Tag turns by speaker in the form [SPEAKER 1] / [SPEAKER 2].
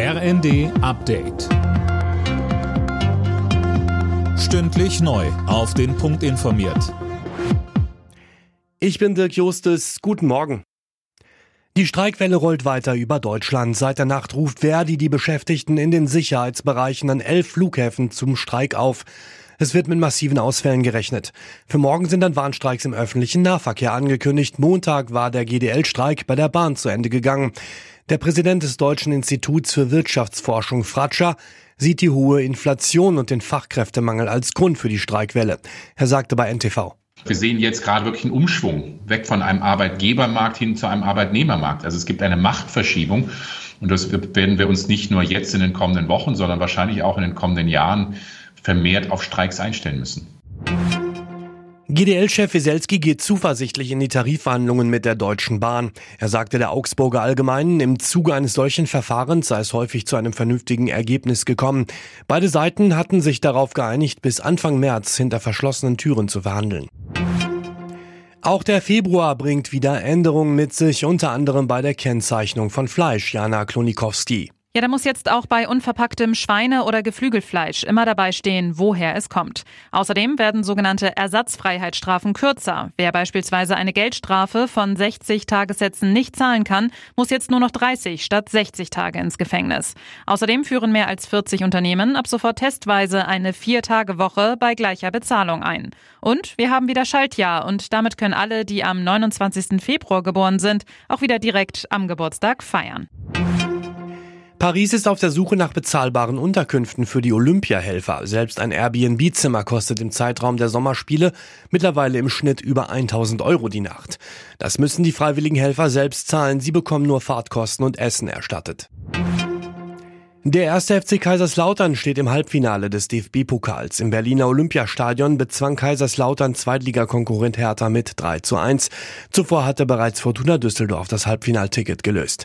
[SPEAKER 1] RND Update. Stündlich neu. Auf den Punkt informiert.
[SPEAKER 2] Ich bin Dirk Justes. Guten Morgen. Die Streikwelle rollt weiter über Deutschland. Seit der Nacht ruft Verdi die Beschäftigten in den Sicherheitsbereichen an elf Flughäfen zum Streik auf. Es wird mit massiven Ausfällen gerechnet. Für morgen sind dann Warnstreiks im öffentlichen Nahverkehr angekündigt. Montag war der GDL-Streik bei der Bahn zu Ende gegangen. Der Präsident des Deutschen Instituts für Wirtschaftsforschung, Fratscher, sieht die hohe Inflation und den Fachkräftemangel als Grund für die Streikwelle. Er sagte bei NTV.
[SPEAKER 3] Wir sehen jetzt gerade wirklich einen Umschwung weg von einem Arbeitgebermarkt hin zu einem Arbeitnehmermarkt. Also es gibt eine Machtverschiebung und das werden wir uns nicht nur jetzt in den kommenden Wochen, sondern wahrscheinlich auch in den kommenden Jahren vermehrt auf Streiks einstellen müssen.
[SPEAKER 2] GDL-Chef Wieselski geht zuversichtlich in die Tarifverhandlungen mit der Deutschen Bahn. Er sagte der Augsburger Allgemeinen, im Zuge eines solchen Verfahrens sei es häufig zu einem vernünftigen Ergebnis gekommen. Beide Seiten hatten sich darauf geeinigt, bis Anfang März hinter verschlossenen Türen zu verhandeln. Auch der Februar bringt wieder Änderungen mit sich, unter anderem bei der Kennzeichnung von Fleisch, Jana Klonikowski.
[SPEAKER 4] Ja, da muss jetzt auch bei unverpacktem Schweine- oder Geflügelfleisch immer dabei stehen, woher es kommt. Außerdem werden sogenannte Ersatzfreiheitsstrafen kürzer. Wer beispielsweise eine Geldstrafe von 60 Tagessätzen nicht zahlen kann, muss jetzt nur noch 30 statt 60 Tage ins Gefängnis. Außerdem führen mehr als 40 Unternehmen ab sofort testweise eine Vier-Tage-Woche bei gleicher Bezahlung ein. Und wir haben wieder Schaltjahr und damit können alle, die am 29. Februar geboren sind, auch wieder direkt am Geburtstag feiern.
[SPEAKER 2] Paris ist auf der Suche nach bezahlbaren Unterkünften für die Olympiahelfer. Selbst ein Airbnb-Zimmer kostet im Zeitraum der Sommerspiele mittlerweile im Schnitt über 1000 Euro die Nacht. Das müssen die freiwilligen Helfer selbst zahlen. Sie bekommen nur Fahrtkosten und Essen erstattet. Der erste FC Kaiserslautern steht im Halbfinale des DFB-Pokals. Im Berliner Olympiastadion bezwang Kaiserslautern Zweitligakonkurrent Hertha mit 3 zu 1. Zuvor hatte bereits Fortuna Düsseldorf das Halbfinalticket gelöst.